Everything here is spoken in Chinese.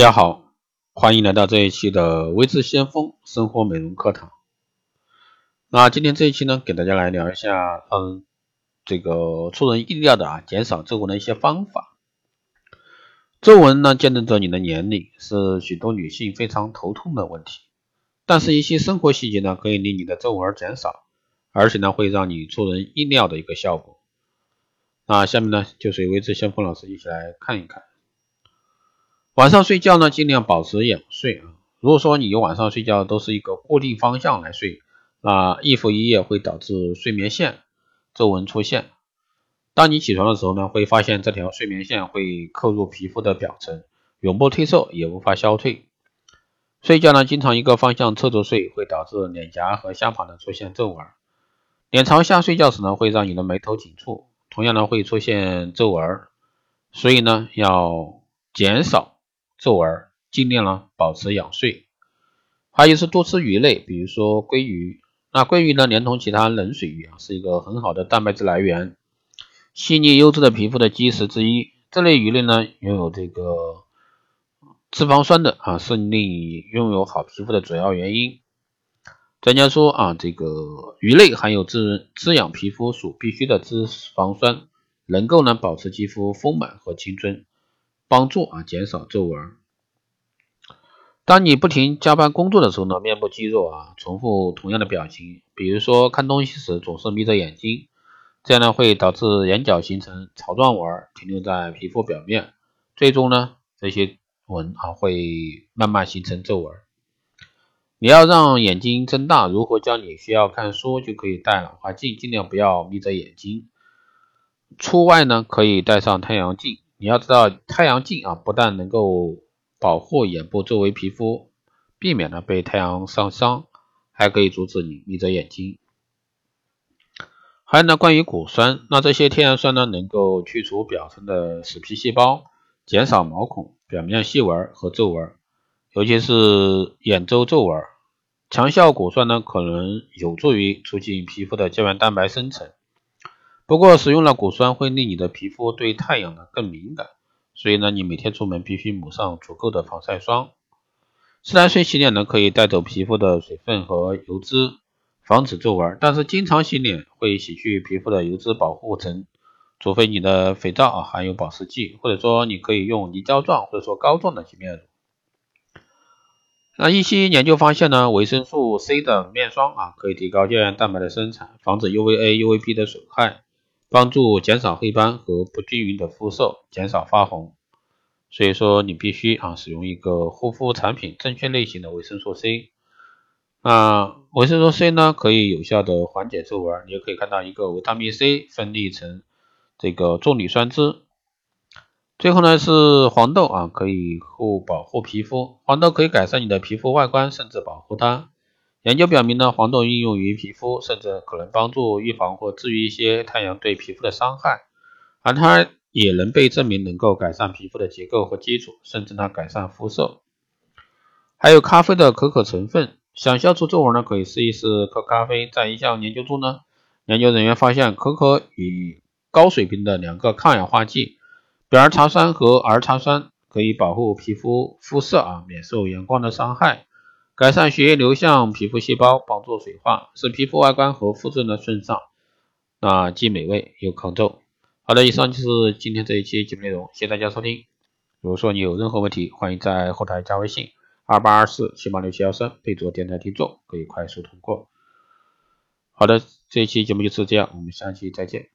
大家好，欢迎来到这一期的微智先锋生活美容课堂。那今天这一期呢，给大家来聊一下，嗯，这个出人意料的啊，减少皱纹的一些方法。皱纹呢，见证着你的年龄，是许多女性非常头痛的问题。但是，一些生活细节呢，可以令你的皱纹减少，而且呢，会让你出人意料的一个效果。那下面呢，就随微智先锋老师一起来看一看。晚上睡觉呢，尽量保持仰睡啊。如果说你晚上睡觉都是一个固定方向来睡，那日复一夜会导致睡眠线皱纹出现。当你起床的时候呢，会发现这条睡眠线会刻入皮肤的表层，永不褪色，也无法消退。睡觉呢，经常一个方向侧着睡，会导致脸颊和下巴呢出现皱纹。脸朝下睡觉时呢，会让你的眉头紧蹙，同样呢会出现皱纹。所以呢，要减少。皱纹，尽量呢保持养睡，还有是多吃鱼类，比如说鲑鱼。那鲑鱼呢，连同其他冷水鱼啊，是一个很好的蛋白质来源，细腻优质的皮肤的基石之一。这类鱼类呢，拥有这个脂肪酸的啊，是令你拥有好皮肤的主要原因。专家说啊，这个鱼类含有滋滋养皮肤所必需的脂肪酸，能够呢保持肌肤丰满和青春。帮助啊减少皱纹。当你不停加班工作的时候呢，面部肌肉啊重复同样的表情，比如说看东西时总是眯着眼睛，这样呢会导致眼角形成槽状纹，停留在皮肤表面，最终呢这些纹啊会慢慢形成皱纹。你要让眼睛睁大，如何教你需要看书就可以戴老花镜，尽量不要眯着眼睛。出外呢可以戴上太阳镜。你要知道，太阳镜啊，不但能够保护眼部周围皮肤，避免了被太阳晒伤，还可以阻止你眯着眼睛。还有呢，关于果酸，那这些天然酸呢，能够去除表层的死皮细胞，减少毛孔表面细纹和皱纹，尤其是眼周皱纹。强效果酸呢，可能有助于促进皮肤的胶原蛋白生成。不过，使用了果酸会令你的皮肤对太阳呢更敏感，所以呢，你每天出门必须抹上足够的防晒霜。自然水洗脸呢，可以带走皮肤的水分和油脂，防止皱纹。但是，经常洗脸会洗去皮肤的油脂保护层，除非你的肥皂啊含有保湿剂，或者说你可以用泥胶状或者说膏状的洗面乳。那一些研究发现呢，维生素 C 的面霜啊，可以提高胶原蛋白的生产，防止 UVA、UVB 的损害。帮助减少黑斑和不均匀的肤色，减少发红。所以说你必须啊使用一个护肤产品正确类型的维生素 C。那维生素 C 呢可以有效的缓解皱纹，你也可以看到一个维他命 C 分离成这个重铝酸酯。最后呢是黄豆啊可以护保护皮肤，黄豆可以改善你的皮肤外观，甚至保护它。研究表明呢，黄豆应用于皮肤，甚至可能帮助预防或治愈一些太阳对皮肤的伤害，而它也能被证明能够改善皮肤的结构和基础，甚至呢改善肤色。还有咖啡的可可成分，想消除皱纹呢，可以试一试喝咖啡。在一项研究中呢，研究人员发现可可与高水平的两个抗氧化剂表儿茶酸和儿茶酸可以保护皮肤肤色啊免受阳光的伤害。改善血液流向皮肤细胞，帮助水化，使皮肤外观和肤质呢顺畅，那既美味又抗皱。好的，以上就是今天这一期节目内容，谢谢大家收听。如果说你有任何问题，欢迎在后台加微信二八二四七八六七幺三，备注电台听众，可以快速通过。好的，这一期节目就是这样，我们下期再见。